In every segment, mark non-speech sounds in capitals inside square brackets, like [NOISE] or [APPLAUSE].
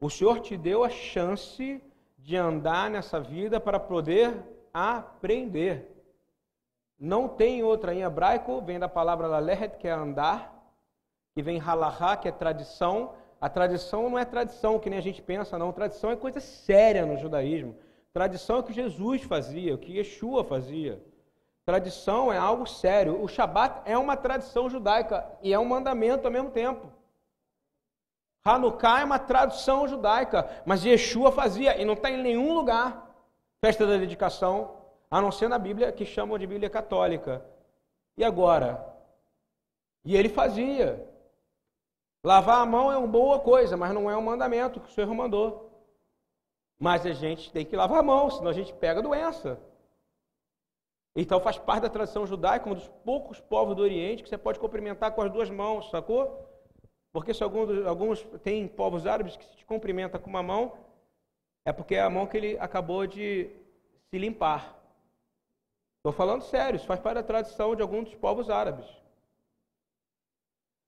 O Senhor te deu a chance de andar nessa vida para poder aprender. Não tem outra. Em hebraico vem da palavra laleret, que é andar, que vem halahá, que é tradição. A tradição não é tradição que nem a gente pensa, não. Tradição é coisa séria no judaísmo. Tradição é o que Jesus fazia, o que Yeshua fazia. Tradição é algo sério. O Shabat é uma tradição judaica e é um mandamento ao mesmo tempo. Hanukkah é uma tradução judaica, mas Yeshua fazia e não está em nenhum lugar. Festa da dedicação, a não ser na Bíblia que chamam de Bíblia católica. E agora? E ele fazia. Lavar a mão é uma boa coisa, mas não é um mandamento que o Senhor mandou. Mas a gente tem que lavar a mão, senão a gente pega a doença. Então faz parte da tradição judaica, um dos poucos povos do Oriente que você pode cumprimentar com as duas mãos, sacou? Porque se alguns, alguns tem povos árabes que se te cumprimenta com uma mão, é porque é a mão que ele acabou de se limpar. Estou falando sério, isso faz parte da tradição de alguns dos povos árabes.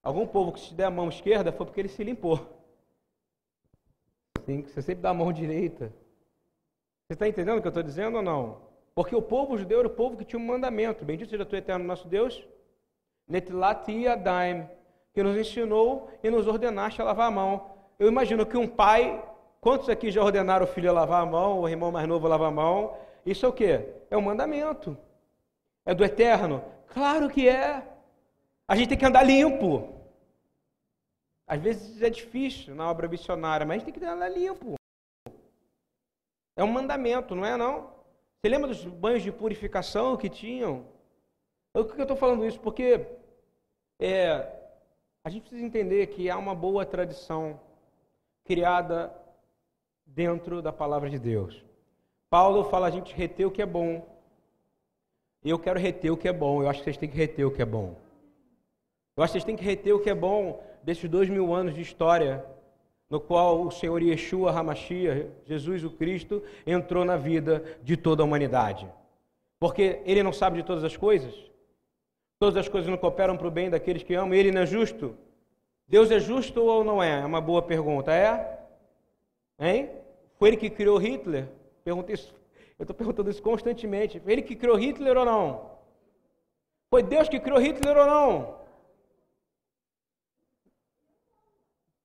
Algum povo que se der a mão esquerda foi porque ele se limpou. Sim, você sempre dá a mão direita. Você está entendendo o que eu estou dizendo ou não? Porque o povo judeu era o povo que tinha um mandamento. Bendito seja tu eterno nosso Deus. Netilat Yadaim que nos ensinou e nos ordenaste a lavar a mão. Eu imagino que um pai, quantos aqui já ordenaram o filho a lavar a mão, o irmão mais novo a lavar a mão? Isso é o quê? É um mandamento. É do eterno? Claro que é. A gente tem que andar limpo. Às vezes é difícil na obra missionária, mas a gente tem que andar limpo. É um mandamento, não é não? Você lembra dos banhos de purificação que tinham? Por que eu estou falando isso? Porque é, a gente precisa entender que há uma boa tradição criada dentro da palavra de Deus. Paulo fala a gente reter o que é bom. Eu quero reter o que é bom. Eu acho que vocês têm que reter o que é bom. Eu acho que vocês têm que reter o que é bom desses dois mil anos de história, no qual o Senhor Yeshua Hamashia, Jesus o Cristo, entrou na vida de toda a humanidade. Porque ele não sabe de todas as coisas? Todas as coisas não cooperam para o bem daqueles que amam. Ele não é justo? Deus é justo ou não é? É uma boa pergunta. É? Hein? Foi ele que criou Hitler? Perguntei isso. Eu estou perguntando isso constantemente. Foi ele que criou Hitler ou não? Foi Deus que criou Hitler ou não?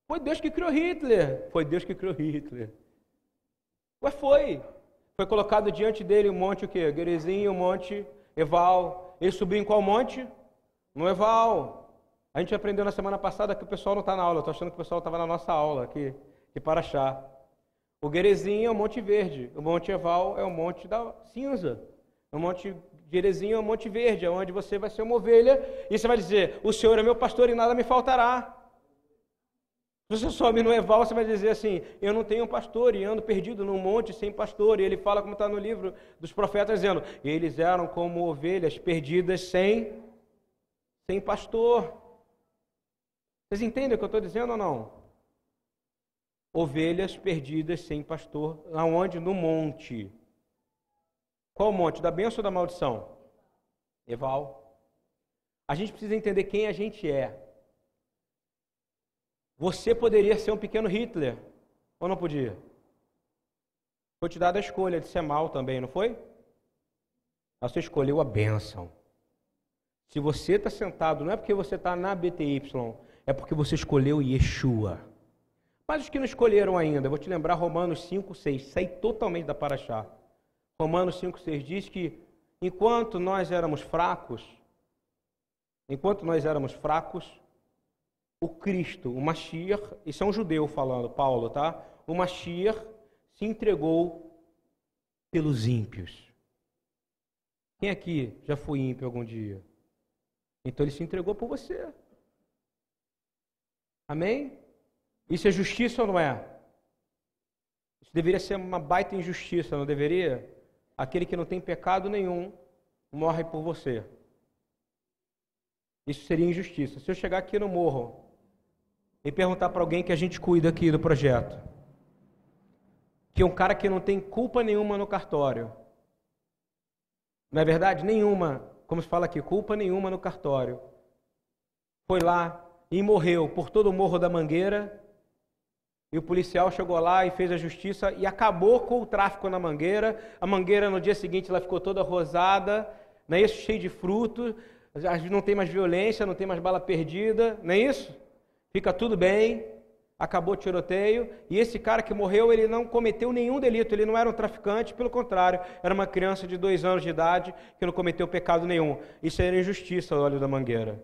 Foi Deus que criou Hitler. Foi Deus que criou Hitler. Ué, foi. Foi colocado diante dele um monte o quê? Gerizim, um monte Eval, ele subiu em qual monte? No Eval. A gente aprendeu na semana passada que o pessoal não está na aula. Estou achando que o pessoal estava na nossa aula aqui, de Paraxá. O Guerezinho é o Monte Verde. O Monte Eval é o Monte da Cinza. O Monte Guerezinho é o Monte Verde, é onde você vai ser uma ovelha e você vai dizer: O Senhor é meu pastor e nada me faltará. Se você sobe no Eval, você vai dizer assim: Eu não tenho pastor e ando perdido num monte sem pastor. E ele fala, como está no livro dos profetas, dizendo: Eles eram como ovelhas perdidas sem, sem pastor. Vocês entendem o que eu estou dizendo ou não? Ovelhas perdidas sem pastor. Aonde? No monte. Qual monte? Da bênção ou da maldição? Eval. A gente precisa entender quem a gente é. Você poderia ser um pequeno Hitler, ou não podia? Foi te dada a escolha de ser mal também, não foi? Mas você escolheu a bênção. Se você está sentado, não é porque você está na BTY, é porque você escolheu Yeshua. Mas os que não escolheram ainda, vou te lembrar Romanos 5, 6, sai totalmente da Paraxá. Romanos 5, 6 diz que enquanto nós éramos fracos, enquanto nós éramos fracos, o Cristo, o Mashiach, isso é um judeu falando, Paulo, tá? O Mashiach se entregou pelos ímpios. Quem aqui já foi ímpio algum dia? Então ele se entregou por você. Amém? Isso é justiça ou não é? Isso deveria ser uma baita injustiça, não deveria? Aquele que não tem pecado nenhum morre por você. Isso seria injustiça. Se eu chegar aqui no morro e perguntar para alguém que a gente cuida aqui do projeto, que é um cara que não tem culpa nenhuma no cartório, não é verdade? Nenhuma, como se fala aqui, culpa nenhuma no cartório, foi lá e morreu por todo o morro da Mangueira, E o policial chegou lá e fez a justiça e acabou com o tráfico na mangueira. A mangueira no dia seguinte ela ficou toda rosada, não é isso? Cheio de frutos. Não tem mais violência, não tem mais bala perdida, não é isso? Fica tudo bem. Acabou o tiroteio. E esse cara que morreu, ele não cometeu nenhum delito. Ele não era um traficante, pelo contrário, era uma criança de dois anos de idade que não cometeu pecado nenhum. Isso era injustiça, o óleo da mangueira.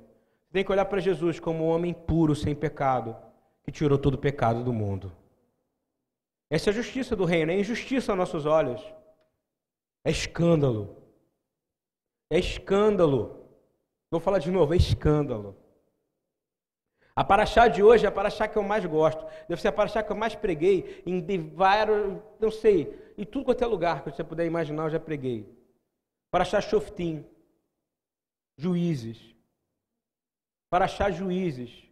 Tem que olhar para Jesus como um homem puro, sem pecado que tirou todo o pecado do mundo. Essa é a justiça do reino, é injustiça aos nossos olhos. É escândalo. É escândalo. Vou falar de novo, é escândalo. A paraxá de hoje é a paraxá que eu mais gosto. Deve ser a paraxá que eu mais preguei em vários, não sei, em tudo quanto é lugar que você puder imaginar, eu já preguei. Paraxá Shoftim, juízes. Paraxá juízes.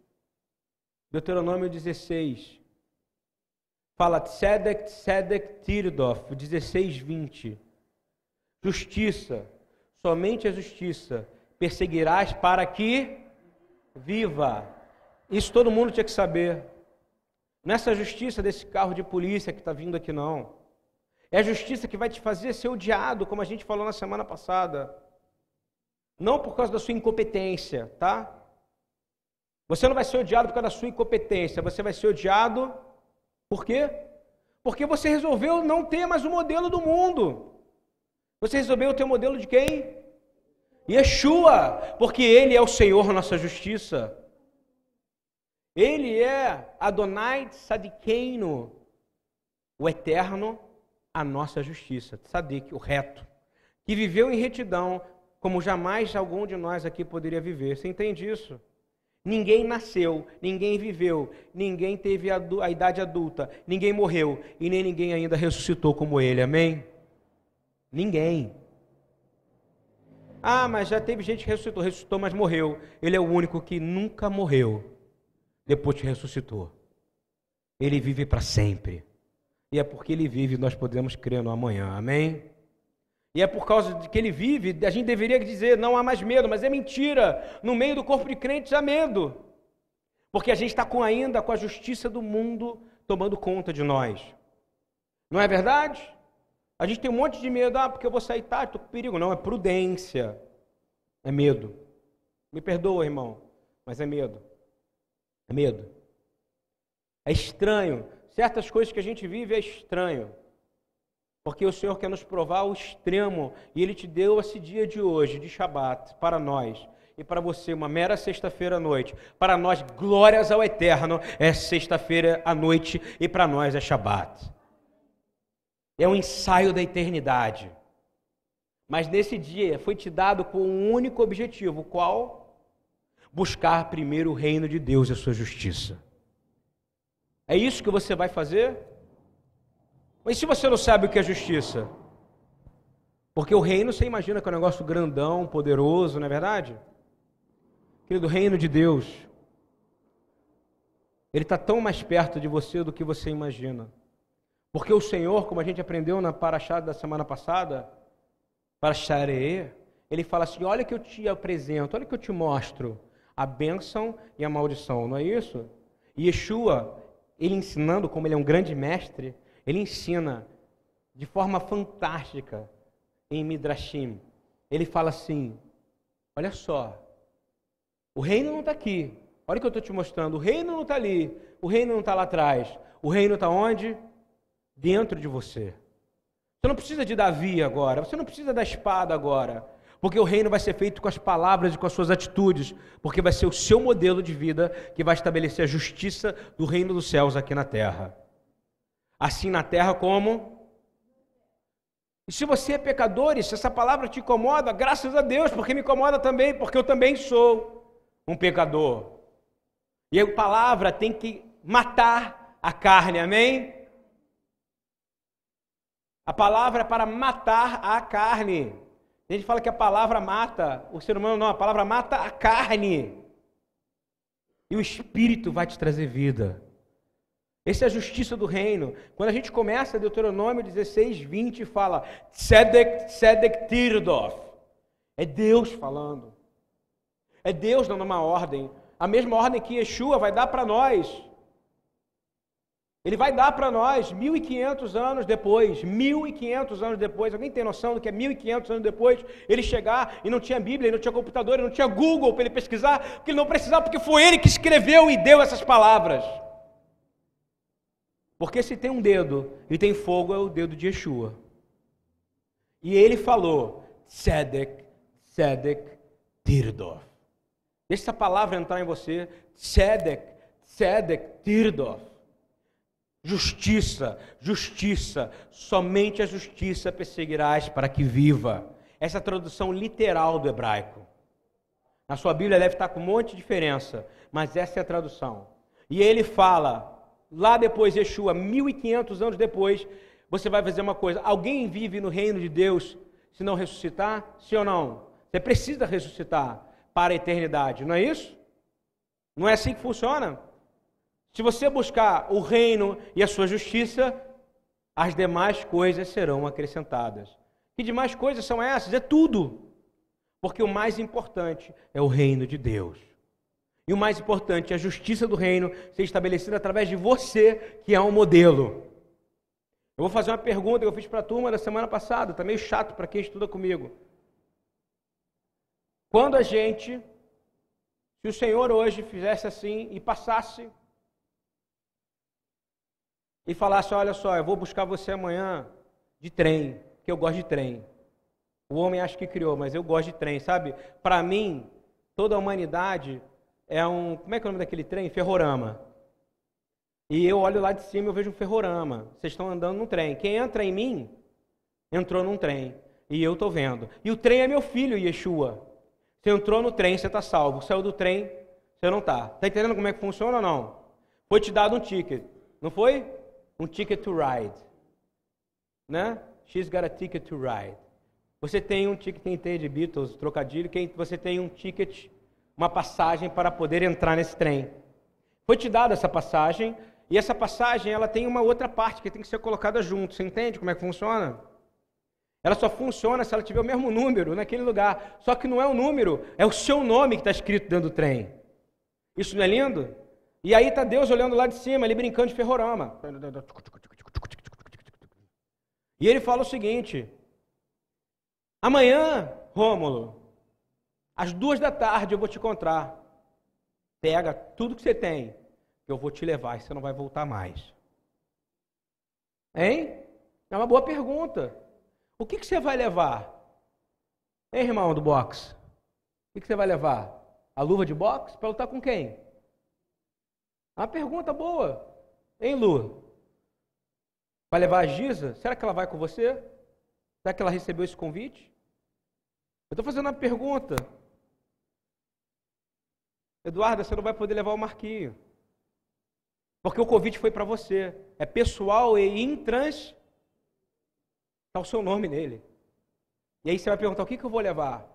Deuteronômio 16. Fala Tzedek, Tzedek, Tirdof, 16, 20. Justiça, somente a justiça perseguirás para que viva. Isso todo mundo tinha que saber. Nessa justiça desse carro de polícia que está vindo aqui, não. É a justiça que vai te fazer ser odiado, como a gente falou na semana passada. Não por causa da sua incompetência, tá? Você não vai ser odiado por causa da sua incompetência, você vai ser odiado por quê? Porque você resolveu não ter mais o modelo do mundo. Você resolveu ter o modelo de quem? Yeshua, porque Ele é o Senhor nossa justiça. Ele é Adonai Sadikeino, o eterno, a nossa justiça. Sadik, o reto, que viveu em retidão como jamais algum de nós aqui poderia viver. Você entende isso? Ninguém nasceu, ninguém viveu, ninguém teve a, a, idade adulta, ninguém morreu e nem ninguém ainda ressuscitou como ele, amém? Ninguém. Ah, mas já teve gente que ressuscitou, ressuscitou, mas morreu. Ele é o único que nunca morreu, depois que ressuscitou. Ele vive para sempre. E é porque ele vive nós podemos crer no amanhã, amém? E é por causa de que ele vive, a gente deveria dizer não há mais medo, mas é mentira. No meio do corpo de crentes há medo. Porque a gente está com, ainda com a justiça do mundo tomando conta de nós. Não é verdade? A gente tem um monte de medo, ah, porque eu vou sair tarde, estou com perigo. Não, é prudência. É medo. Me perdoa, irmão, mas é medo. É medo. É estranho. Certas coisas que a gente vive é estranho. Porque o Senhor quer nos provar o extremo e Ele te deu esse dia de hoje, de Shabat, para nós e para você, uma mera sexta-feira à noite. Para nós, glórias ao Eterno, é sexta-feira à noite e para nós é Shabat. É um ensaio da eternidade. Mas nesse dia foi te dado com um único objetivo, qual? Buscar primeiro o reino de Deus e a sua justiça. É isso que você vai fazer? Mas se você não sabe o que é justiça? Porque o reino você imagina que é um negócio grandão, poderoso, não é verdade? Querido, o reino de Deus, ele está tão mais perto de você do que você imagina. Porque o Senhor, como a gente aprendeu na paraxá da semana passada, para Xareê, ele fala assim: olha que eu te apresento, olha que eu te mostro a bênção e a maldição, não é isso? E Yeshua, ele ensinando como ele é um grande mestre, ele ensina de forma fantástica em Midrashim. Ele fala assim: olha só, o reino não está aqui. Olha o que eu estou te mostrando. O reino não está ali. O reino não está lá atrás. O reino está onde? Dentro de você. Você não precisa de Davi agora. Você não precisa da espada agora. Porque o reino vai ser feito com as palavras e com as suas atitudes. Porque vai ser o seu modelo de vida que vai estabelecer a justiça do reino dos céus aqui na terra assim na terra como. E se você é pecador e se essa palavra te incomoda, graças a Deus, porque me incomoda também, porque eu também sou um pecador. E a palavra tem que matar a carne, amém? A palavra é para matar a carne. A gente fala que a palavra mata o ser humano, não, a palavra mata a carne. E o Espírito vai te trazer vida. Essa é a justiça do reino. Quando a gente começa Deuteronômio 16, 20, fala Tzedek, Tzedek Tirdof. É Deus falando. É Deus dando uma ordem. A mesma ordem que Yeshua vai dar para nós. Ele vai dar para nós 1.500 anos depois, 1.500 anos depois. Alguém tem noção do que é 1.500 anos depois? Ele chegar e não tinha Bíblia, não tinha computador, não tinha Google para ele pesquisar, porque ele não precisava, porque foi ele que escreveu e deu essas palavras. Porque se tem um dedo e tem fogo, é o dedo de Yeshua. E ele falou: Tzedek, Tzedek, Tirdof. Deixa essa palavra entrar em você. Tzedek, Tzedek, Tirdof. Justiça, justiça, somente a justiça perseguirás para que viva. Essa é a tradução literal do hebraico. Na sua Bíblia deve estar com um monte de diferença, mas essa é a tradução. E ele fala, lá depois, Yeshua, 1500 anos depois, você vai fazer uma coisa: alguém vive no reino de Deus se não ressuscitar? Sim ou não? Você precisa ressuscitar para a eternidade, não é isso? Não é assim que funciona? Se você buscar o reino e a sua justiça, as demais coisas serão acrescentadas. Que demais coisas são essas? É tudo. Porque o mais importante é o reino de Deus. E o mais importante é a justiça do reino ser estabelecida através de você, que é um modelo. Eu vou fazer uma pergunta que eu fiz para a turma da semana passada, está meio chato para quem estuda comigo. Quando a gente, se o Senhor hoje fizesse assim e passasse e falasse: Olha só, eu vou buscar você amanhã de trem, porque eu gosto de trem. O homem acha que criou, mas eu gosto de trem, sabe? Para mim, toda a humanidade é um. Como é que é o nome daquele trem? Ferrorama. E eu olho lá de cima e vejo um ferrorama. Vocês estão andando num trem. Quem entra em mim, entrou num trem. E eu estou vendo. E o trem é meu filho, Yeshua. Você entrou no trem, você está salvo. Saiu do trem, você não está. Está entendendo como é que funciona ou não? Foi te dado um ticket. Não foi? Um ticket to ride. Né? She's got a ticket to ride. Você tem um ticket, tem de Beatles, trocadilho, quem, você tem um ticket, uma passagem para poder entrar nesse trem. Foi te dada essa passagem, e essa passagem ela tem uma outra parte que tem que ser colocada junto. Você entende como é que funciona? Ela só funciona se ela tiver o mesmo número naquele lugar. Só que não é o número, é o seu nome que está escrito dentro do trem. Isso não é lindo? E aí está Deus olhando lá de cima, ele brincando de ferrorama. E ele fala o seguinte: amanhã, Rômulo, às duas da tarde eu vou te encontrar. Pega tudo que você tem, eu vou te levar e você não vai voltar mais. Hein? É uma boa pergunta. O que, que você vai levar? Hein, irmão do boxe? O que, que você vai levar? A luva de boxe? Para lutar com quem? Uma pergunta boa. Hein, Lu? Vai levar a Giza? Será que ela vai com você? Será que ela recebeu esse convite? Eu estou fazendo uma pergunta. Eduardo, você não vai poder levar o Marquinho. Porque o convite foi para você. É pessoal e intrans. Está o seu nome nele. E aí você vai perguntar: o que, que eu vou levar?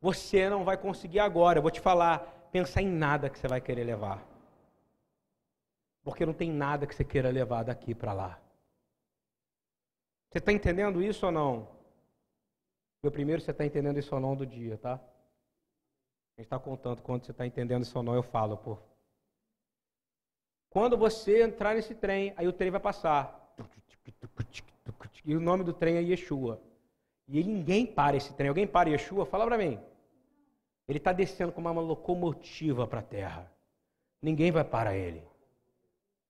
Você não vai conseguir agora. Eu vou te falar. Pensar em nada que você vai querer levar. Porque não tem nada que você queira levar daqui para lá. Você está entendendo isso ou não? Meu primeiro, você está entendendo isso ou não do dia, tá? A gente está contando quando você está entendendo isso ou não, eu falo, pô. Quando você entrar nesse trem, aí o trem vai passar. E o nome do trem é Yeshua. E ninguém para esse trem. Alguém para Yeshua? Fala para mim. Ele está descendo como uma locomotiva para a terra. Ninguém vai parar ele.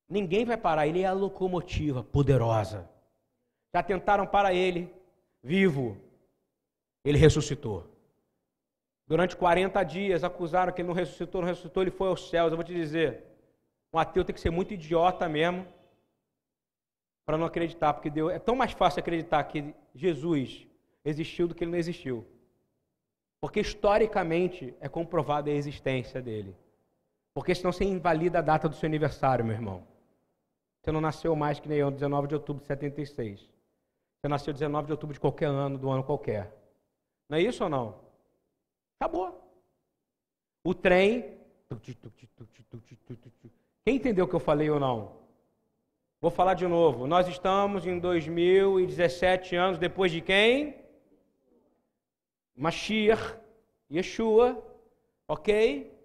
Ninguém vai parar, ele é a locomotiva poderosa. Já tentaram para ele, vivo. Ele ressuscitou. Durante 40 dias acusaram que ele não ressuscitou, não ressuscitou, ele foi aos céus. Eu vou te dizer, um ateu tem que ser muito idiota mesmo para não acreditar, porque Deus, é tão mais fácil acreditar que Jesus existiu do que ele não existiu. Porque historicamente é comprovada a existência dele. Porque senão você invalida a data do seu aniversário, meu irmão. Você não nasceu mais que nem eu, 19 de outubro de 76. Você nasceu 19 de outubro de qualquer ano, do ano qualquer. Não é isso ou não? Acabou. O trem. Quem entendeu o que eu falei ou não? Vou falar de novo. Nós estamos em 2017 anos depois de quem? Mashiach, Yeshua, ok?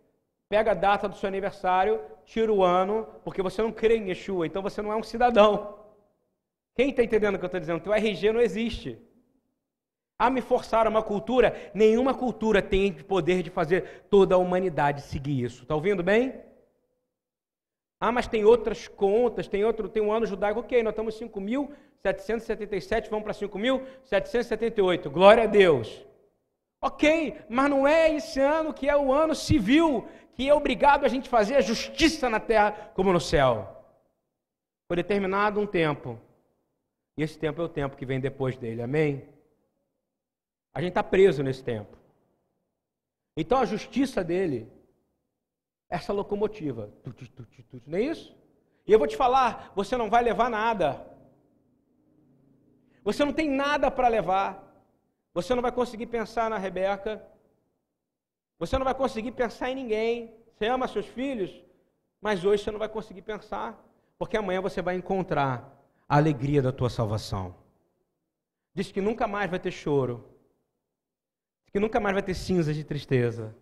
Pega a data do seu aniversário, tira o ano, porque você não crê em Yeshua, então você não é um cidadão. Quem está entendendo o que eu estou dizendo? Teu RG não existe. A me forçar uma cultura, nenhuma cultura tem poder de fazer toda a humanidade seguir isso. Está ouvindo bem? Ah, mas tem outras contas, tem outro, tem um ano judaico, ok, nós estamos em 5.777, vamos para 5.778, glória a Deus. Ok, mas não é esse ano que é o ano civil, que é obrigado a gente fazer a justiça na terra como no céu. Foi determinado um tempo, e esse tempo é o tempo que vem depois dele, amém? A gente está preso nesse tempo. Então a justiça dele, essa locomotiva, não é isso? E eu vou te falar, você não vai levar nada. Você não tem nada para levar. Você não vai conseguir pensar na Rebeca. Você não vai conseguir pensar em ninguém. Você ama seus filhos, mas hoje você não vai conseguir pensar, porque amanhã você vai encontrar a alegria da tua salvação. Diz que nunca mais vai ter choro. Que nunca mais vai ter cinzas de tristeza.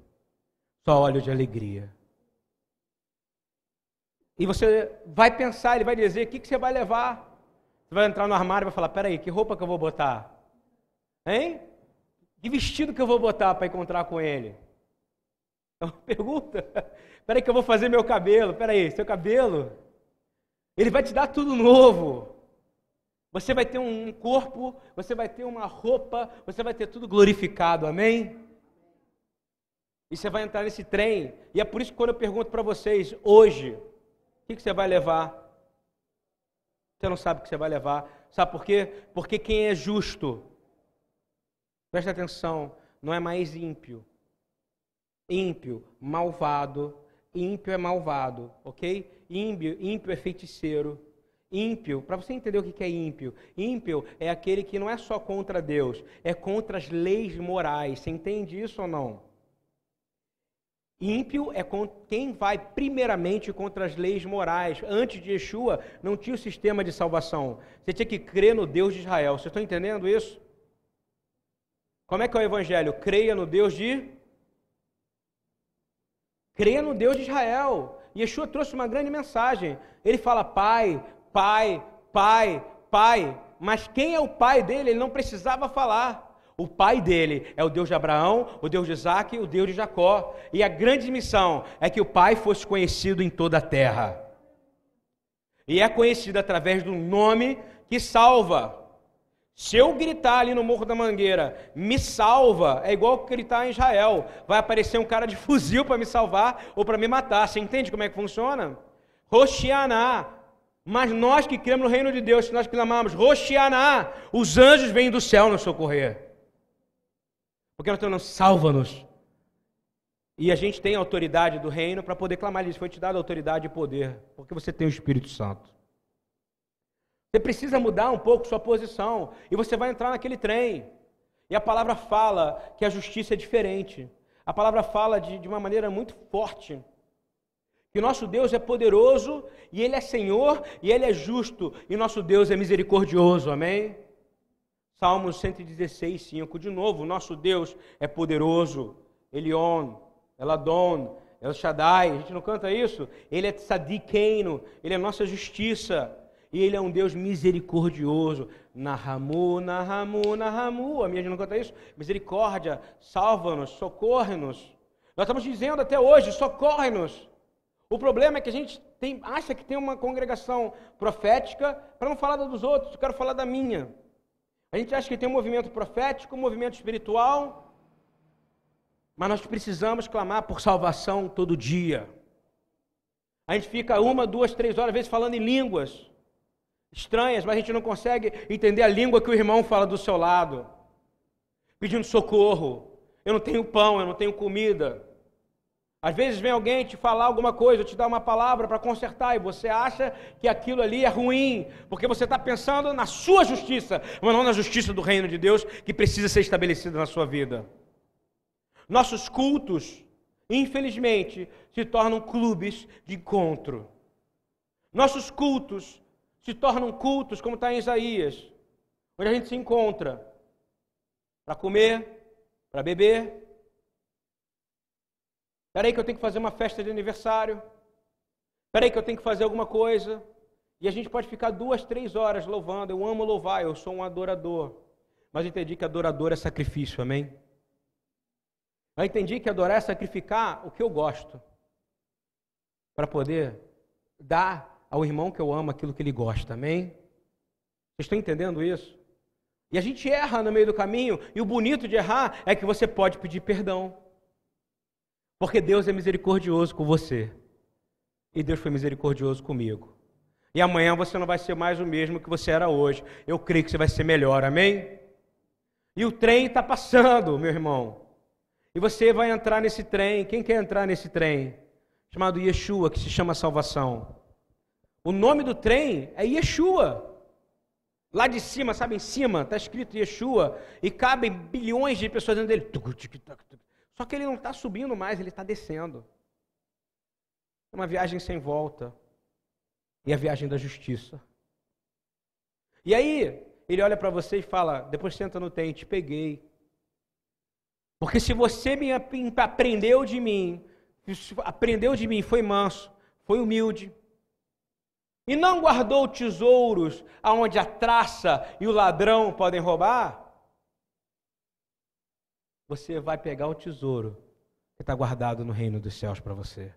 Só óleo de alegria. E você vai pensar, ele vai dizer: o que, que você vai levar? Você vai entrar no armário e vai falar: peraí, que roupa que eu vou botar? Hein? Que vestido que eu vou botar para encontrar com ele? É uma [LAUGHS] pergunta. Peraí que eu vou fazer meu cabelo. Peraí, seu cabelo. Ele vai te dar tudo novo. Você vai ter um corpo, você vai ter uma roupa, você vai ter tudo glorificado, amém? E você vai entrar nesse trem. E é por isso que quando eu pergunto para vocês, hoje, o que, você vai levar? Você não sabe o que você vai levar. Sabe por quê? Porque quem é justo Presta atenção, não é mais ímpio. Ímpio, malvado. Ímpio é malvado, ok? Ímpio, ímpio é feiticeiro. Ímpio, para você entender o que é ímpio, ímpio é aquele que não é só contra Deus, é contra as leis morais. Você entende isso ou não? Ímpio é quem vai primeiramente contra as leis morais. Antes de Yeshua, não tinha o sistema de salvação. Você tinha que crer no Deus de Israel. Vocês estão entendendo isso? Como é que é o evangelho? Creia no Deus de Creia no Deus de Israel. Yeshua trouxe uma grande mensagem. Ele fala pai, pai, pai, pai. Mas quem é o pai dele? Ele não precisava falar. O pai dele é o Deus de Abraão, o Deus de Isaac o Deus de Jacó. E a grande missão é que o pai fosse conhecido em toda a terra. E é conhecido através do nome que salva. Se eu gritar ali no Morro da Mangueira, me salva, é igual gritar em Israel. Vai aparecer um cara de fuzil para me salvar ou para me matar. Você entende como é que funciona? Roxianá. Mas nós que cremos no reino de Deus, se nós clamamos Roxianá, os anjos vêm do céu nos socorrer. Porque nós estamos, salva-nos. E a gente tem autoridade do reino para poder clamar isso. Foi te dado autoridade e poder, porque você tem o Espírito Santo. Você precisa mudar um pouco sua posição e você vai entrar naquele trem. E a palavra fala que a justiça é diferente. A palavra fala de, de uma maneira muito forte. Que nosso Deus é poderoso e Ele é Senhor e Ele é justo e nosso Deus é misericordioso. Amém? Salmos 116, 5. De novo, nosso Deus é poderoso. Elion, Eladon, El Shaddai. A gente não canta isso? Ele é tzadikeino, Ele é nossa justiça. E Ele é um Deus misericordioso. Nahamu, Nahamu, Nahamu. A minha gente não canta isso? Misericórdia, salva-nos, socorre-nos. Nós estamos dizendo até hoje, socorre-nos. O problema é que a gente tem, acha que tem uma congregação profética para não falar dos outros, eu quero falar da minha. A gente acha que tem um movimento profético, um movimento espiritual, mas nós precisamos clamar por salvação todo dia. A gente fica uma, duas, três horas, às vezes, falando em línguas estranhas, mas a gente não consegue entender a língua que o irmão fala do seu lado, pedindo socorro. Eu não tenho pão, eu não tenho comida. Às vezes vem alguém te falar alguma coisa, te dar uma palavra para consertar, e você acha que aquilo ali é ruim, porque você está pensando na sua justiça, mas não na justiça do reino de Deus que precisa ser estabelecida na sua vida. Nossos cultos, infelizmente, se tornam clubes de encontro. Nossos cultos se tornam cultos, como está em Isaías, onde a gente se encontra para comer, para beber. Espera aí que eu tenho que fazer uma festa de aniversário. Espera aí que eu tenho que fazer alguma coisa. E a gente pode ficar duas, três horas louvando. Eu amo louvar, eu sou um adorador. Mas entendi que adorador é sacrifício, amém? Eu entendi que adorar é sacrificar o que eu gosto. Para poder dar ao irmão que eu amo aquilo que ele gosta, amém? Vocês estão entendendo isso? E a gente erra no meio do caminho, e o bonito de errar é que você pode pedir perdão. Porque Deus é misericordioso com você. E Deus foi misericordioso comigo. E amanhã você não vai ser mais o mesmo que você era hoje. Eu creio que você vai ser melhor, amém? E o trem está passando, meu irmão. E você vai entrar nesse trem. Quem quer entrar nesse trem? Chamado Yeshua, que se chama salvação. O nome do trem é Yeshua. Lá de cima, sabe, em cima, está escrito Yeshua, e cabem bilhões de pessoas dentro dele. Só que ele não está subindo mais, ele está descendo. É uma viagem sem volta. E a viagem da justiça. E aí, ele olha para você e fala: depois senta no tente, peguei. Porque se você me aprendeu de mim, aprendeu de mim, foi manso, foi humilde, e não guardou tesouros aonde a traça e o ladrão podem roubar, você vai pegar o tesouro que está guardado no reino dos céus para você.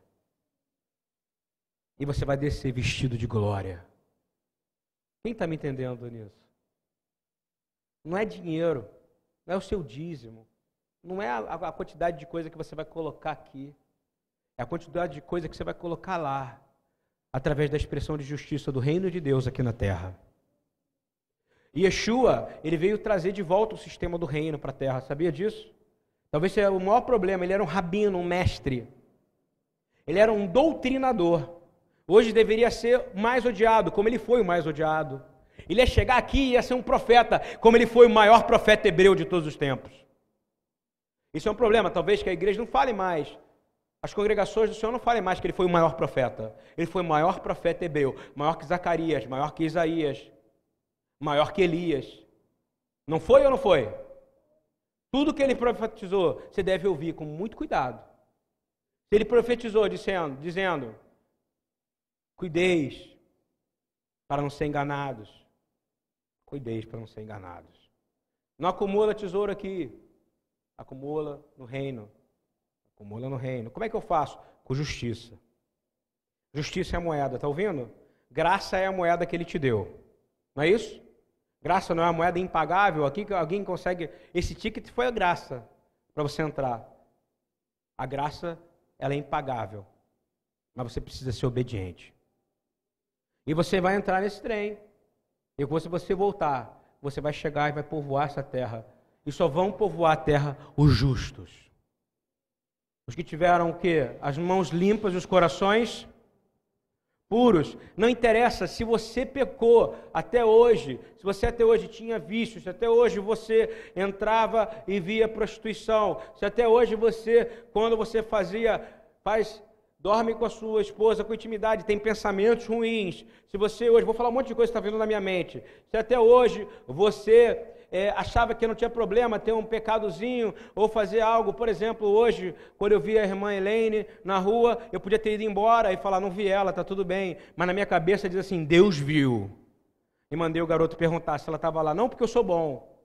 E você vai descer vestido de glória. Quem está me entendendo nisso? Não é dinheiro, não é o seu dízimo, não é a, quantidade de coisa que você vai colocar aqui, é a quantidade de coisa que você vai colocar lá através da expressão de justiça do reino de Deus aqui na terra. E Yeshua, ele veio trazer de volta o sistema do reino para a terra, sabia disso? Talvez seja o maior problema, ele era um rabino, um mestre. Ele era um doutrinador. Hoje deveria ser mais odiado, como ele foi o mais odiado. Ele ia chegar aqui e ia ser um profeta, como ele foi o maior profeta hebreu de todos os tempos. Isso é um problema, talvez que a igreja não fale mais as congregações do Senhor não falem mais que ele foi o maior profeta. Ele foi o maior profeta hebreu, maior que Zacarias, maior que Isaías, maior que Elias. Não foi ou não foi? Tudo que ele profetizou, você deve ouvir com muito cuidado. Ele profetizou dizendo, dizendo cuideis para não ser enganados. Cuideis para não ser enganados. Não acumula tesouro aqui, acumula no reino Acumula no reino. Como é que eu faço? Com justiça. Justiça é a moeda, tá ouvindo? Graça é a moeda que ele te deu. Não é isso? Graça não é uma moeda impagável. Aqui alguém consegue. Esse ticket foi a graça para você entrar. A graça, ela é impagável. Mas você precisa ser obediente. E você vai entrar nesse trem. E quando você voltar, você vai chegar e vai povoar essa terra. E só vão povoar a terra os justos. Os que tiveram o quê? As mãos limpas e os corações puros. Não interessa se você pecou até hoje, se você até hoje tinha vícios, se até hoje você entrava e via prostituição, se até hoje você, quando você fazia, faz dorme com a sua esposa com intimidade, tem pensamentos ruins. Se você hoje, vou falar um monte de coisa que está vindo na minha mente. Se até hoje você é, achava que não tinha problema ter um pecadozinho ou fazer algo. Por exemplo, hoje, quando eu vi a irmã Elaine na rua, eu podia ter ido embora e falar, não vi ela, tá tudo bem. Mas na minha cabeça diz assim, Deus viu. E mandei o garoto perguntar se ela estava lá. Não porque eu sou bom,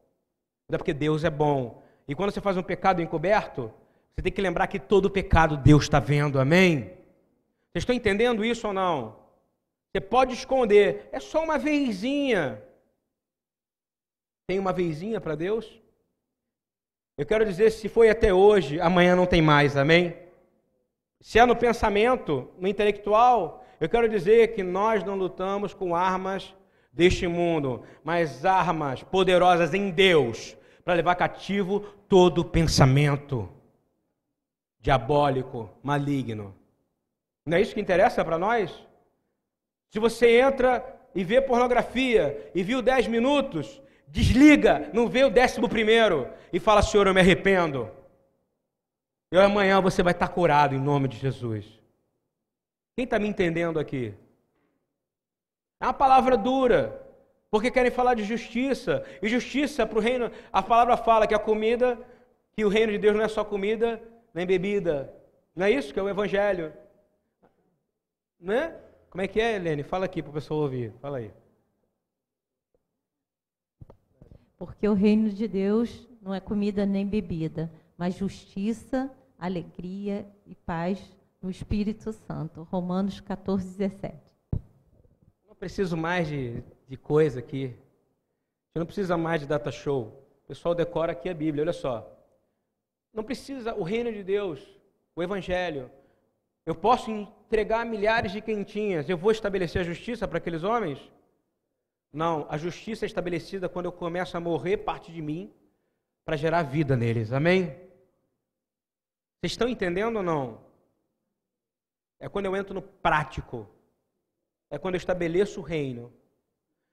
mas é porque Deus é bom. E quando você faz um pecado encoberto, você tem que lembrar que todo pecado Deus está vendo, amém? Vocês estão entendendo isso ou não? Você pode esconder, é só uma vezinha. Tem uma vezinha para Deus? Eu quero dizer, se foi até hoje, amanhã não tem mais, amém? Se é no pensamento, no intelectual, eu quero dizer que nós não lutamos com armas deste mundo, mas armas poderosas em Deus para levar cativo todo pensamento diabólico, maligno. Não é isso que interessa para nós? Se você entra e vê pornografia e viu 10 minutos, Desliga, não vê o décimo primeiro e fala, Senhor, eu me arrependo. E amanhã você vai estar curado em nome de Jesus. Quem está me entendendo aqui? É uma palavra dura, porque querem falar de justiça. E justiça para o reino, a palavra fala que a comida, que o reino de Deus não é só comida, nem bebida. Não é isso que é o Evangelho. Né? Como é que é, Helene? Fala aqui para o pessoal ouvir. Fala aí. Porque o reino de Deus não é comida nem bebida, mas justiça, alegria e paz no Espírito Santo. Romanos 14, 17. Não preciso mais de, de coisa aqui. Você não precisa mais de data show. O pessoal decora aqui a Bíblia, olha só. Não precisa o reino de Deus, o Evangelho. Eu posso entregar milhares de quentinhas. Eu vou estabelecer a justiça para aqueles homens? Não, a justiça é estabelecida quando eu começo a morrer parte de mim para gerar vida neles. Amém? Vocês estão entendendo ou não? É quando eu entro no prático. É quando eu estabeleço o reino.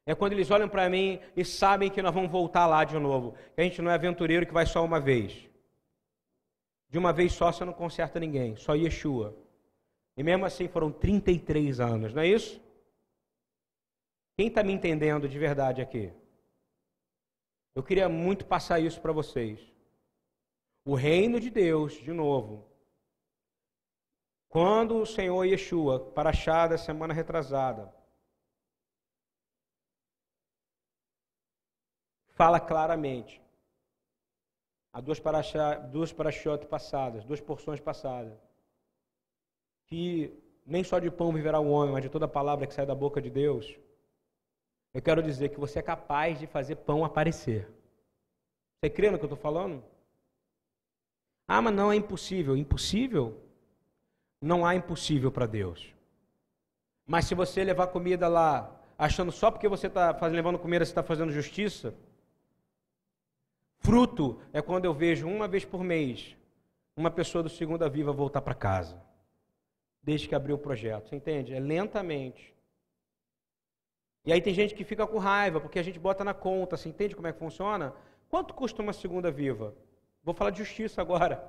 É quando eles olham para mim e sabem que nós vamos voltar lá de novo. Que a gente não é aventureiro que vai só uma vez. De uma vez só você não conserta ninguém, só Yeshua. E mesmo assim foram 33 anos, não é isso? Quem está me entendendo de verdade aqui? Eu queria muito passar isso para vocês. O reino de Deus, de novo. Quando o Senhor Yeshua, para achar da semana retrasada, fala claramente. Há duas, parachá, duas parachiotes passadas, duas porções passadas que nem só de pão viverá o homem, mas de toda palavra que sai da boca de Deus, eu quero dizer que você é capaz de fazer pão aparecer. Você crê no que eu estou falando? Ah, mas não é impossível. Impossível? Não há impossível para Deus. Mas se você levar comida lá, achando só porque você está levando comida, você está fazendo justiça, fruto é quando eu vejo uma vez por mês uma pessoa do Segunda Viva voltar para casa desde que abriu o projeto. Você entende? É lentamente. E aí tem gente que fica com raiva, porque a gente bota na conta, você entende como é que funciona? Quanto custa uma segunda viva? Vou falar de justiça agora.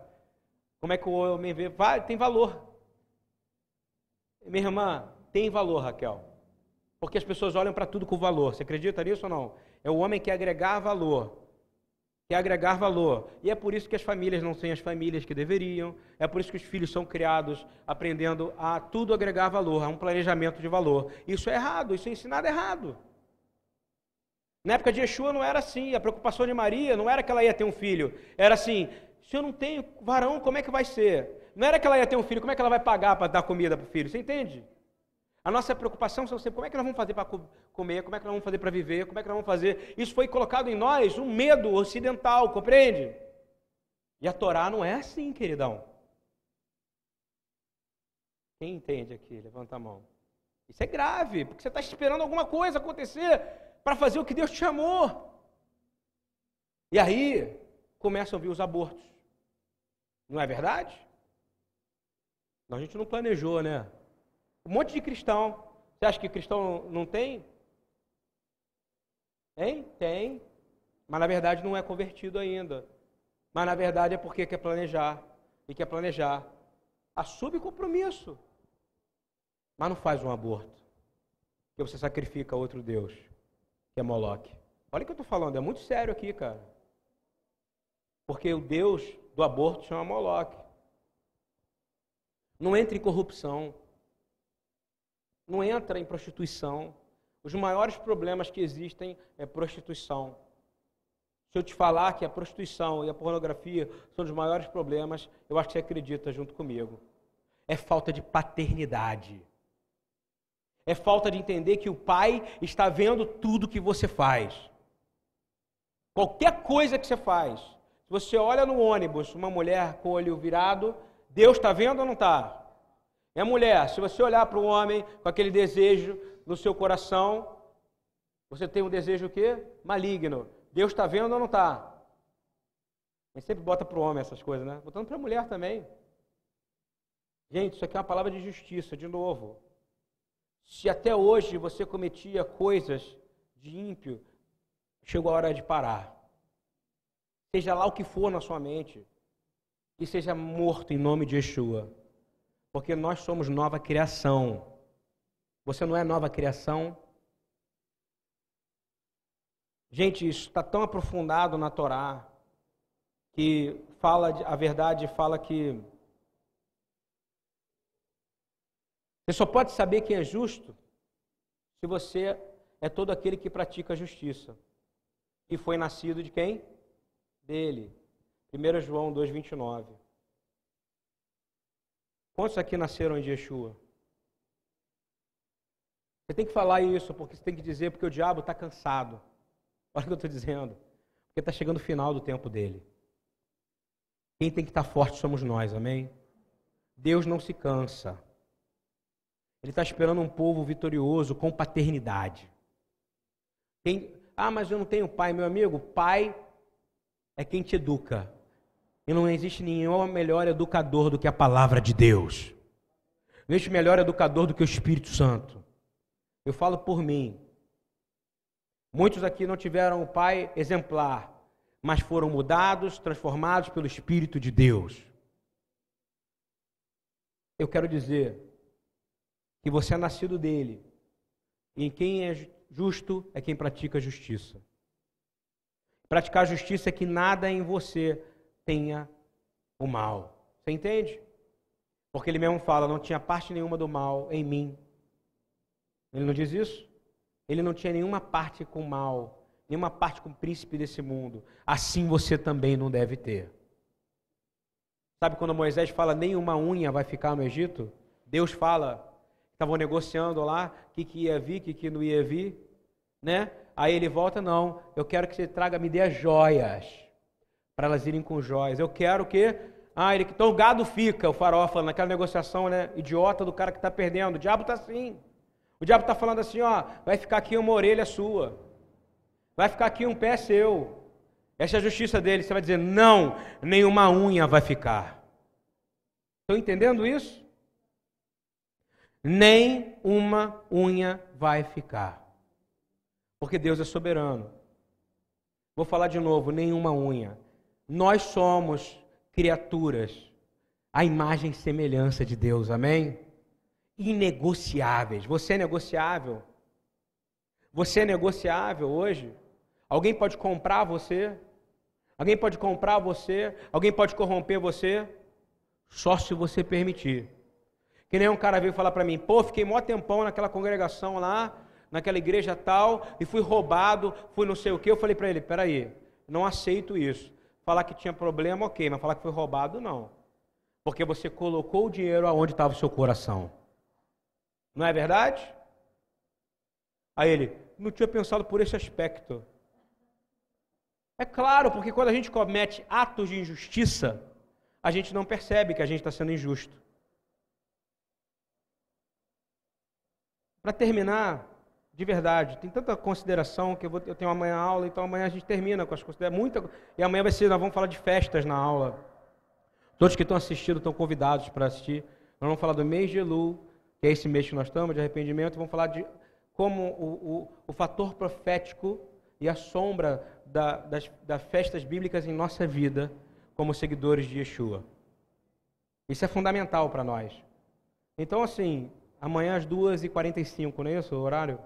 Como é que o homem vê? Vai, tem valor. Minha irmã, tem valor, Raquel. Porque as pessoas olham para tudo com valor. Você acredita nisso ou não? É o homem que agregar valor que é agregar valor. E é por isso que as famílias não têm as famílias que deveriam, é por isso que os filhos são criados aprendendo a tudo agregar valor, a um planejamento de valor. Isso é errado, isso é ensinado errado. Na época de Yeshua não era assim, a preocupação de Maria não era que ela ia ter um filho, era assim: se eu não tenho varão, como é que vai ser? Não era que ela ia ter um filho, como é que ela vai pagar para dar comida para o filho? Você entende? A nossa preocupação são sempre como é que nós vamos fazer para comer, como é que nós vamos fazer para viver, como é que nós vamos fazer. Isso foi colocado em nós um medo ocidental, compreende? E a Torá não é assim, queridão. Quem entende aqui? Levanta a mão. Isso é grave, porque você está esperando alguma coisa acontecer para fazer o que Deus te chamou. E aí começam a vir os abortos. Não é verdade? A gente não planejou, né? Um monte de cristão. Você acha que cristão não tem? Tem? Tem. Mas na verdade não é convertido ainda. Mas na verdade é porque quer planejar. E quer planejar. Assume compromisso. Mas não faz um aborto. Porque você sacrifica outro Deus, que é Moloque. Olha o que eu estou falando, é muito sério aqui, cara. Porque o Deus do aborto chama Moloque. Não entre em corrupção não entra em prostituição. Os maiores problemas que existem é prostituição. Se eu te falar que a prostituição e a pornografia são os maiores problemas, eu acho que você acredita junto comigo. É falta de paternidade. É falta de entender que o pai está vendo tudo que você faz. Qualquer coisa que você faz. Se você olha no ônibus uma mulher com o olho virado, Deus está vendo ou não está? É mulher, se você olhar para o homem com aquele desejo no seu coração, você tem um desejo o quê? Maligno. Deus está vendo ou não está? Gente sempre bota para o homem essas coisas, né? Botando para a mulher também. Gente, isso aqui é uma palavra de justiça, de novo. Se até hoje você cometia coisas de ímpio, chegou a hora de parar. Seja lá o que for na sua mente, e seja morto em nome de Yeshua. Porque nós somos nova criação. Você não é nova criação? Gente, isso está tão aprofundado na Torá que fala a verdade fala que Você só pode saber quem é justo se você é todo aquele que pratica a justiça. E foi nascido de quem? Dele. 1 João 2,29. Quantos aqui nasceram de Yeshua? Você tem que falar isso, porque você tem que dizer, porque o diabo está cansado. Olha o que eu estou dizendo. Porque está chegando o final do tempo dele. Quem tem que estar tá forte somos nós, amém? Deus não se cansa. Ele está esperando um povo vitorioso com paternidade. Quem, ah, mas eu não tenho pai, meu amigo. Pai é quem te educa. E não existe nenhum melhor educador do que a palavra de Deus. Não existe melhor educador do que o Espírito Santo. Eu falo por mim. Muitos aqui não tiveram o pai exemplar, mas foram mudados, transformados pelo Espírito de Deus. Eu quero dizer que você é nascido dele, e quem é justo é quem pratica justiça. Praticar justiça é que nada em você tenha o mal. Você entende? Porque ele mesmo fala: não tinha parte nenhuma do mal em mim. Ele não diz isso? Ele não tinha nenhuma parte com mal, nenhuma parte com o príncipe desse mundo. Assim você também não deve ter. Sabe quando Moisés fala nenhuma unha vai ficar no Egito? Deus fala, estavam negociando lá, o que, que ia vir, o que, que não ia vir, né? Aí ele volta, não, eu quero que você traga, me dê as joias, para elas irem com joias. Eu quero que, ah, ele, então o gado fica, o faraó falando, naquela negociação, né, idiota do cara que está perdendo, o diabo está assim. O diabo está falando assim, ó, vai ficar aqui uma orelha sua, vai ficar aqui um pé seu. Essa é a justiça dele. Você vai dizer, não, nenhuma unha vai ficar. Estão entendendo isso? Nem uma unha vai ficar. Porque Deus é soberano. Vou falar de novo, nenhuma unha. Nós somos criaturas, a imagem e semelhança de Deus, amém? Inegociáveis. Você é negociável? Você é negociável hoje? Alguém pode comprar você? Alguém pode comprar você? Alguém pode corromper você? Só se você permitir. Que nem um cara veio falar para mim, pô, fiquei mó tempão naquela congregação lá, naquela igreja tal, e fui roubado, fui não sei o que. Eu falei para ele, peraí, não aceito isso. Falar que tinha problema, ok, mas falar que foi roubado, não. Porque você colocou o dinheiro aonde estava o seu coração. Não é verdade? Aí ele, não tinha pensado por esse aspecto. É claro, porque quando a gente comete atos de injustiça, a gente não percebe que a gente está sendo injusto. Para terminar, de verdade, tem tanta consideração que eu, vou, eu tenho amanhã aula, então amanhã a gente termina com as considerações. Muita, e amanhã vai ser, nós vamos falar de festas na aula. Todos que estão assistindo estão convidados para assistir. Nós vamos falar do mês de Elu, que é esse mês que nós estamos, de arrependimento, vamos falar de como o, o, o fator profético e a sombra da, das, das festas bíblicas em nossa vida como seguidores de Yeshua. Isso é fundamental para nós. Então, assim, amanhã às 2h45, não é isso o horário?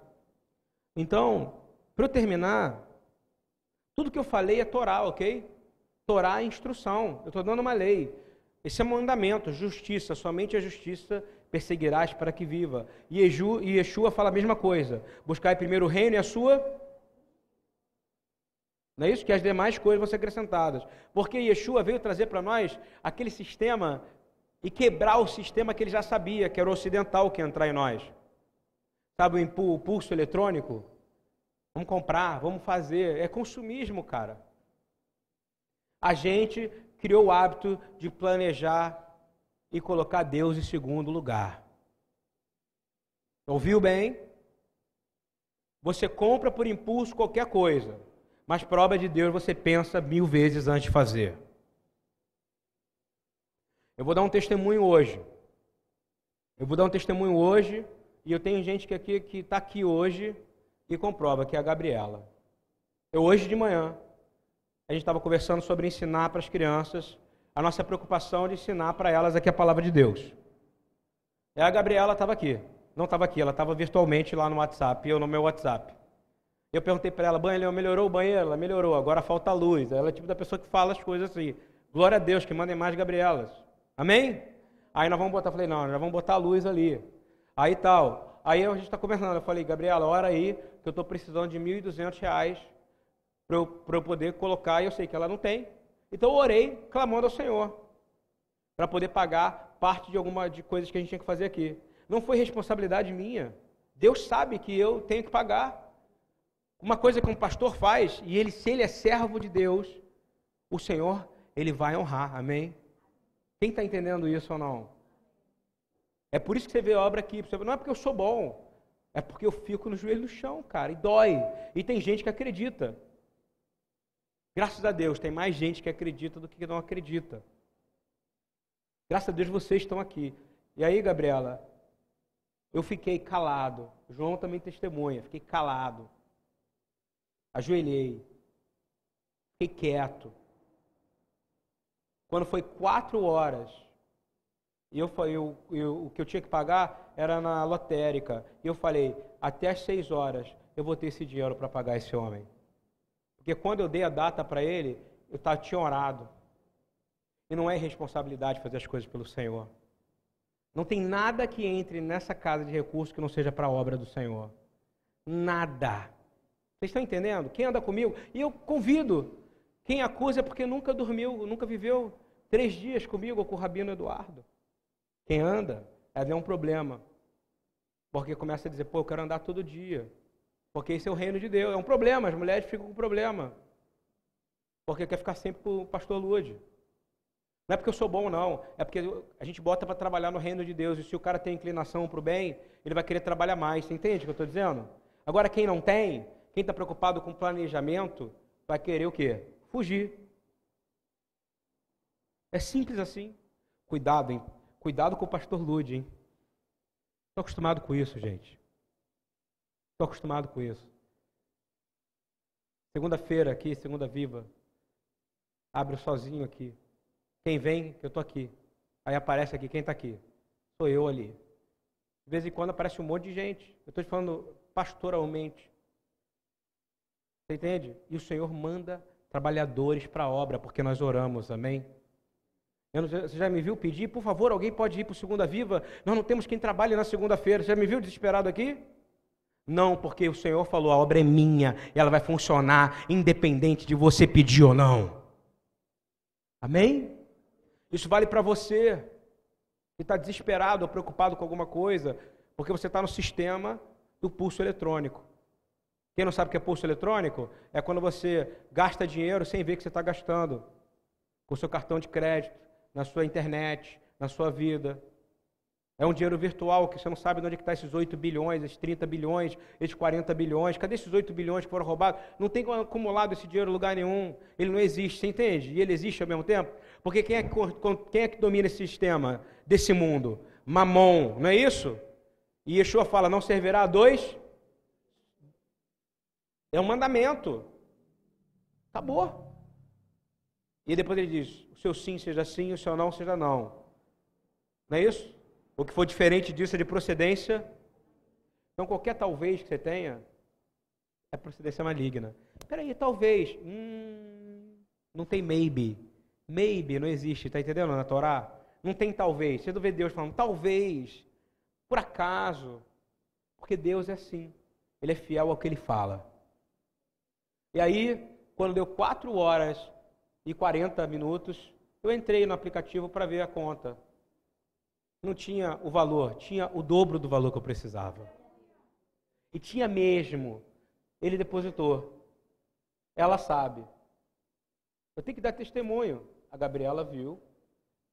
Então, para eu terminar, tudo que eu falei é Torá, ok? Torá é instrução. Eu estou dando uma lei. Esse é um mandamento, justiça. Somente a justiça perseguirás para que viva. E Yeshua fala a mesma coisa. Buscai primeiro o reino e a sua. Não é isso? Que as demais coisas vão ser acrescentadas. Porque Yeshua veio trazer para nós aquele sistema e quebrar o sistema que ele já sabia, que era o ocidental que ia entrar em nós. Sabe o pulso eletrônico? Vamos comprar, vamos fazer. É consumismo, cara. A gente criou o hábito de planejar e colocar Deus em segundo lugar. Ouviu bem? Você compra por impulso qualquer coisa, mas prova de Deus você pensa mil vezes antes de fazer. Eu vou dar um testemunho hoje. Eu vou dar um testemunho hoje e eu tenho gente que aqui que está aqui hoje e comprova que é a Gabriela. Eu hoje de manhã a gente estava conversando sobre ensinar para as crianças a nossa preocupação de ensinar para elas aqui a palavra de Deus. E a Gabriela estava aqui, não estava aqui, ela estava virtualmente lá no WhatsApp, eu no meu WhatsApp. Eu perguntei para ela, banheiro, melhorou o banheiro? Ela melhorou, agora falta luz. Ela é tipo da pessoa que fala as coisas assim. Glória a Deus, que mandem mais Gabrielas. Amém? Aí nós vamos botar, falei, não, nós vamos botar a luz ali. Aí tal. Aí a gente está conversando. Eu falei, Gabriela, ora aí que eu estou precisando de R$ 1.200 para eu, eu poder colocar. E eu sei que ela não tem. Então eu orei clamando ao Senhor para poder pagar parte de alguma de coisas que a gente tinha que fazer aqui. Não foi responsabilidade minha. Deus sabe que eu tenho que pagar. Uma coisa que um pastor faz, e ele, se ele é servo de Deus, o Senhor, ele vai honrar. Amém? Quem está entendendo isso ou não? É por isso que você vê a obra aqui. Não é porque eu sou bom. É porque eu fico no joelho no chão, cara, e dói. E tem gente que acredita. Graças a Deus, tem mais gente que acredita do que não acredita. Graças a Deus vocês estão aqui. E aí, Gabriela, eu fiquei calado. João também testemunha. Fiquei calado. Ajoelhei. Fiquei quieto. Quando foi quatro horas, e eu eu, eu, o que eu tinha que pagar era na lotérica. E eu falei, até as seis horas eu vou ter esse dinheiro para pagar esse homem. Porque quando eu dei a data para ele, eu tava, tinha orado. E não é irresponsabilidade fazer as coisas pelo Senhor. Não tem nada que entre nessa casa de recursos que não seja para a obra do Senhor. Nada. Vocês estão entendendo? Quem anda comigo? E eu convido. Quem acusa é porque nunca dormiu, nunca viveu três dias comigo ou com o Rabino Eduardo. Quem anda, é um problema. Porque começa a dizer, pô, eu quero andar todo dia. Porque esse é o reino de Deus. É um problema, as mulheres ficam com problema. Porque quer ficar sempre com o pastor Lude. Não é porque eu sou bom, não. É porque a gente bota para trabalhar no reino de Deus. E se o cara tem inclinação para o bem, ele vai querer trabalhar mais. Você entende o que eu estou dizendo? Agora, quem não tem, quem está preocupado com planejamento, vai querer o quê? Fugir. É simples assim. Cuidado, hein? Cuidado com o pastor Lude, hein? Estou acostumado com isso, gente. Estou acostumado com isso. Segunda-feira aqui, segunda viva. Abre sozinho aqui. Quem vem, eu estou aqui. Aí aparece aqui, quem está aqui? Sou eu ali. De vez em quando aparece um monte de gente. Eu estou te falando pastoralmente. Você entende? E o Senhor manda trabalhadores para a obra, porque nós oramos, amém? Você já me viu pedir, por favor, alguém pode ir para o Segunda Viva? Nós não temos quem trabalhe na segunda-feira. Você já me viu desesperado aqui? Não, porque o Senhor falou, a obra é minha, e ela vai funcionar independente de você pedir ou não. Amém? Isso vale para você que está desesperado ou preocupado com alguma coisa, porque você está no sistema do pulso eletrônico. Quem não sabe o que é pulso eletrônico? É quando você gasta dinheiro sem ver que você está gastando. Com o seu cartão de crédito, na sua internet, na sua vida. É um dinheiro virtual que você não sabe onde é está esses 8 bilhões, esses 30 bilhões, esses 40 bilhões. Cadê esses 8 bilhões que foram roubados? Não tem acumulado esse dinheiro em lugar nenhum. Ele não existe, você entende? E ele existe ao mesmo tempo? Porque quem é, quem é que domina esse sistema desse mundo? Mamon, não é isso? E Yeshua fala: não servirá a dois. É um mandamento. Acabou. E depois ele diz: o seu sim seja sim, o seu não seja não. Não é isso? O que for diferente disso é de procedência. Então, qualquer talvez que você tenha é procedência maligna. Peraí, talvez. Hum, não tem maybe. Maybe não existe, está entendendo na Torá? Não tem talvez. Você não vê Deus falando talvez, por acaso. Porque Deus é assim. Ele é fiel ao que ele fala. E aí, quando deu 4 horas e 40 minutos, eu entrei no aplicativo para ver a conta. Não tinha o valor, tinha o dobro do valor que eu precisava. E tinha mesmo. Ele depositou. Ela sabe. Eu tenho que dar testemunho. A Gabriela viu.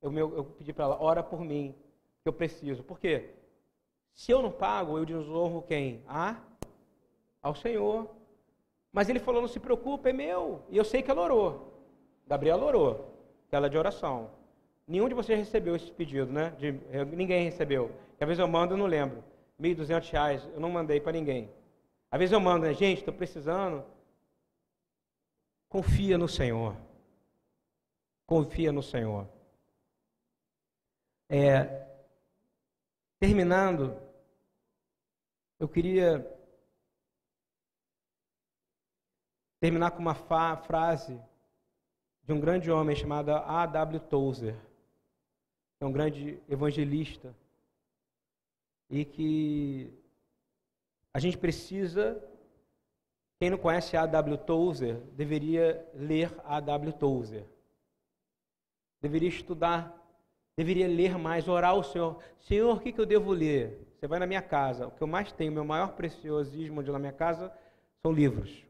Eu, eu pedi para ela, ora por mim, que eu preciso. Por quê? Se eu não pago, eu desonro quem? Ah, ao Senhor. Mas ele falou, não se preocupe, é meu. E eu sei que ela orou. Gabriela orou. Ela é de oração. Nenhum de vocês recebeu esse pedido, né? De, ninguém recebeu. às vezes eu mando e não lembro. R$ 1.200, eu não mandei para ninguém. Às vezes eu mando, né? Gente, estou precisando. Confia no Senhor. Confia no Senhor. É, terminando, eu queria terminar com uma frase de um grande homem chamado A.W. Tozer. É um grande evangelista. e que a gente precisa. Quem não conhece A.W. Tozer deveria ler A.W. Tozer. Deveria estudar, deveria ler mais, orar ao Senhor. Senhor, o que, que eu devo ler? Você vai na minha casa. O que eu mais tenho, meu maior preciosismo de na minha casa são livros.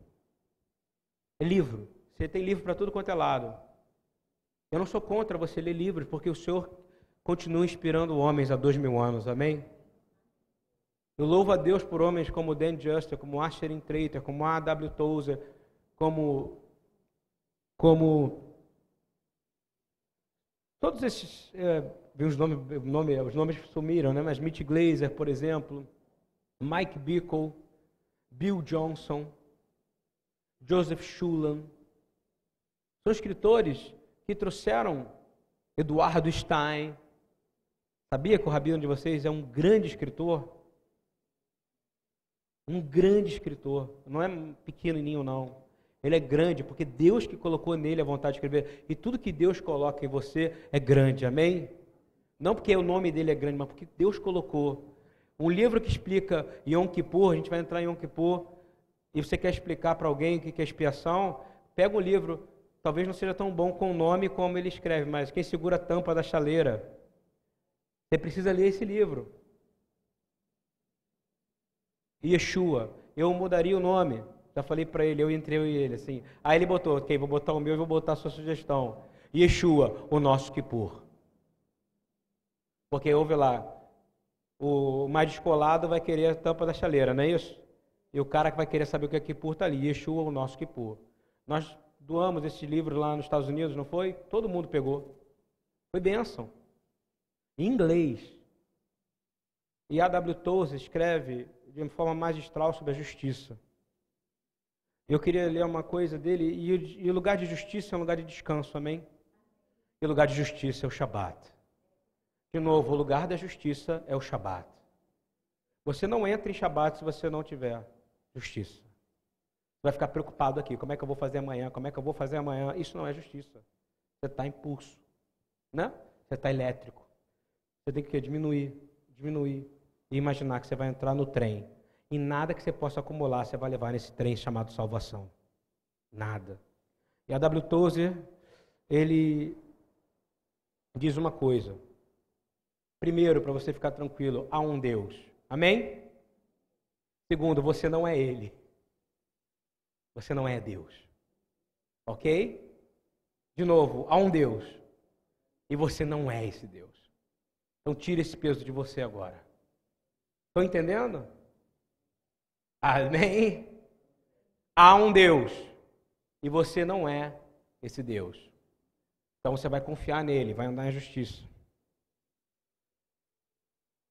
É livro. Você tem livro para tudo quanto é lado. Eu não sou contra você ler livros, porque o Senhor continua inspirando homens há dois mil anos. Amém? Eu louvo a Deus por homens como Dan Juster, como Asher Traiter, como A.W. Tozer, como, como todos esses, é, os nomes, nome, os nomes sumiram, né? mas Mitch Glazer, por exemplo, Mike Bickle, Bill Johnson, Joseph Schulam, são escritores que trouxeram Eduardo Stein. Sabia que o rabino de vocês é um grande escritor? Um grande escritor, não é pequenininho não. Ele é grande porque Deus que colocou nele a vontade de escrever. E tudo que Deus coloca em você é grande, amém? Não porque o nome dele é grande, mas porque Deus colocou. Um livro que explica Yom Kippur, a gente vai entrar em Yom Kippur, e você quer explicar para alguém o que é expiação, pega um livro, talvez não seja tão bom com o nome como ele escreve, mas quem segura a tampa da chaleira. Você precisa ler esse livro. Yeshua. Eu mudaria o nome. Já falei para ele, eu entrei eu e ele, assim. Aí ele botou, ok, vou botar o meu e vou botar a sua sugestão. Yeshua, o nosso Kippur. Porque ouve lá, o mais descolado vai querer a tampa da chaleira, não é isso? E o cara que vai querer saber o que é Kippur está ali, Yeshua, o nosso Kippur. Nós doamos esse livro lá nos Estados Unidos, não foi? Todo mundo pegou. Foi bênção. Em inglês. E A.W. Tozer escreve de uma forma magistral sobre a justiça. Eu queria ler uma coisa dele, e o lugar de justiça é um lugar de descanso, amém? E o lugar de justiça é o Shabat. De novo, o lugar da justiça é o Shabat. Você não entra em Shabat se você não tiver justiça. Vai ficar preocupado aqui, como é que eu vou fazer amanhã, como é que eu vou fazer amanhã. Isso não é justiça. Você está em pulso, né? Você está elétrico. Você tem que diminuir, diminuir, e imaginar que você vai entrar no trem e nada que você possa acumular você vai levar nesse trem chamado salvação. Nada. E a W. Tozer, ele diz uma coisa. Primeiro, para você ficar tranquilo, há um Deus. Amém? Segundo, você não é Ele. Você não é Deus. Ok? De novo, há um Deus. E você não é esse Deus. Então tire esse peso de você agora. Estão entendendo? Amém? Há um Deus e você não é esse Deus. Então você vai confiar nele, vai andar em justiça.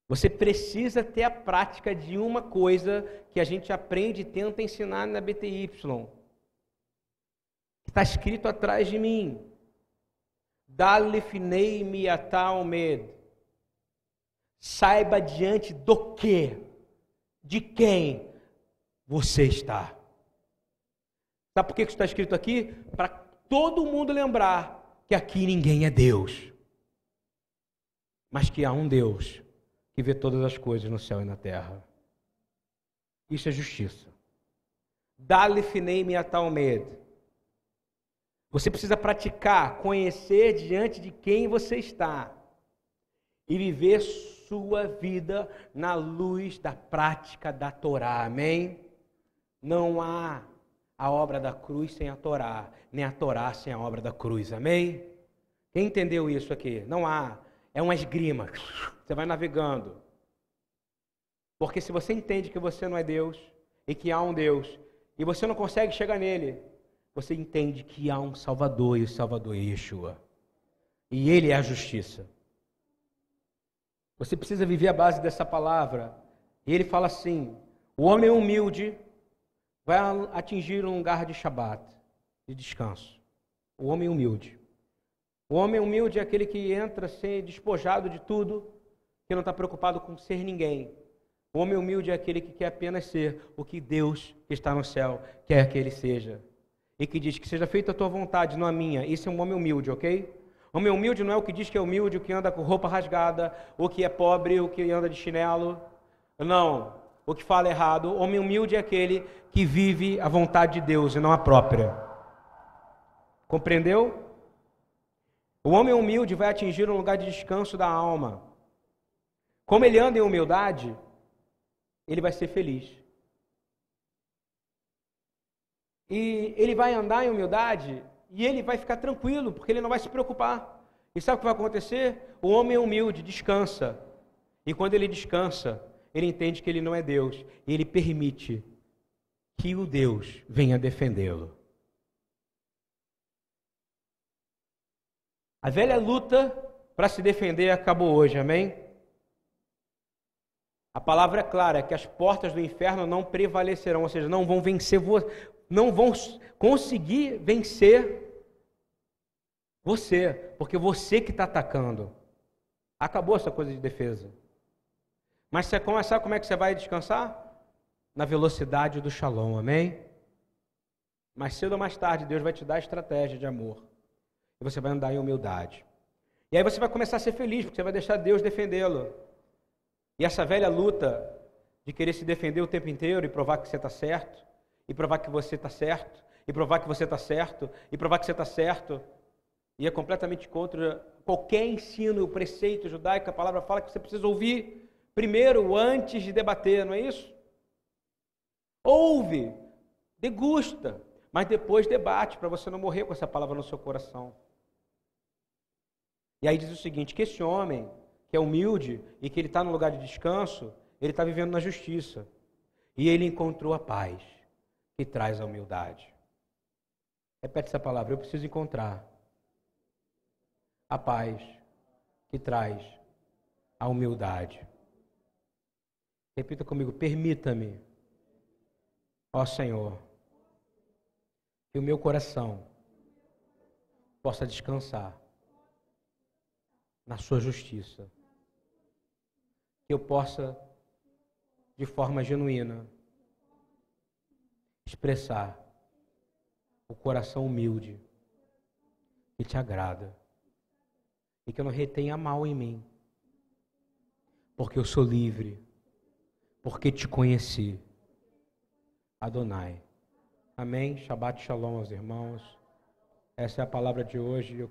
Você precisa ter a prática de uma coisa que a gente aprende e tenta ensinar na BTY. Está escrito atrás de mim. Dalifinei miatalmed. Saiba diante do que, de quem você está. Sabe por que está escrito aqui? Para todo mundo lembrar que aqui ninguém é Deus, mas que há um Deus que vê todas as coisas no céu e na terra. Isso é justiça. Dalifinei-me a tal medo. Você precisa praticar, conhecer diante de quem você está e viver sua vida na luz da prática da Torá. Amém? Não há a obra da cruz sem a Torá, nem a Torá sem a obra da cruz. Amém? Quem entendeu isso aqui? Não há. É uma esgrima. Você vai navegando. Porque se você entende que você não é Deus e que há um Deus e você não consegue chegar nele, você entende que há um Salvador e o Salvador é Yeshua. E ele é a justiça. Você precisa viver a base dessa palavra. E ele fala assim: o homem humilde vai atingir um lugar de Shabat, de descanso. O homem humilde. O homem humilde é aquele que entra sem despojado de tudo, que não está preocupado com ser ninguém. O homem humilde é aquele que quer apenas ser o que Deus que está no céu quer que ele seja. E que diz que seja feita a tua vontade, não a minha. Isso é um homem humilde, ok? Homem humilde não é o que diz que é humilde, o que anda com roupa rasgada, o que é pobre, o que anda de chinelo. Não, o que fala errado. Homem humilde é aquele que vive a vontade de Deus e não a própria. Compreendeu? O homem humilde vai atingir um lugar de descanso da alma. Como ele anda em humildade, ele vai ser feliz. E ele vai andar em humildade e ele vai ficar tranquilo, porque ele não vai se preocupar. E sabe o que vai acontecer? O homem humilde descansa. E quando ele descansa, ele entende que ele não é Deus. E ele permite que o Deus venha defendê-lo. A velha luta para se defender acabou hoje, amém? A palavra é clara, que as portas do inferno não prevalecerão, ou seja, não vão vencer, não vão conseguir vencer você, porque você que está atacando. Acabou essa coisa de defesa. Mas você começar, como é que você vai descansar? Na velocidade do shalom, amém? Mais cedo ou mais tarde, Deus vai te dar estratégia de amor. E você vai andar em humildade. E aí você vai começar a ser feliz, porque você vai deixar Deus defendê-lo. E essa velha luta de querer se defender o tempo inteiro e provar que você está certo, e provar que você está certo, e provar que você está certo, e provar que você está certo, e é completamente contra qualquer ensino, o preceito judaico, a palavra fala que você precisa ouvir primeiro antes de debater, não é isso? Ouve, degusta, mas depois debate para você não morrer com essa palavra no seu coração. E aí diz o seguinte: que esse homem, que é humilde e que ele está no lugar de descanso, ele está vivendo na justiça. E ele encontrou a paz que traz a humildade. Repete essa palavra, eu preciso encontrar a paz que traz a humildade. Repita comigo, permita-me, ó Senhor, que o meu coração possa descansar na Sua justiça. Que eu possa, de forma genuína, expressar o coração humilde que te agrada e que eu não retenha mal em mim, porque eu sou livre, porque te conheci. Adonai. Amém. Shabbat shalom aos irmãos. Essa é a palavra de hoje.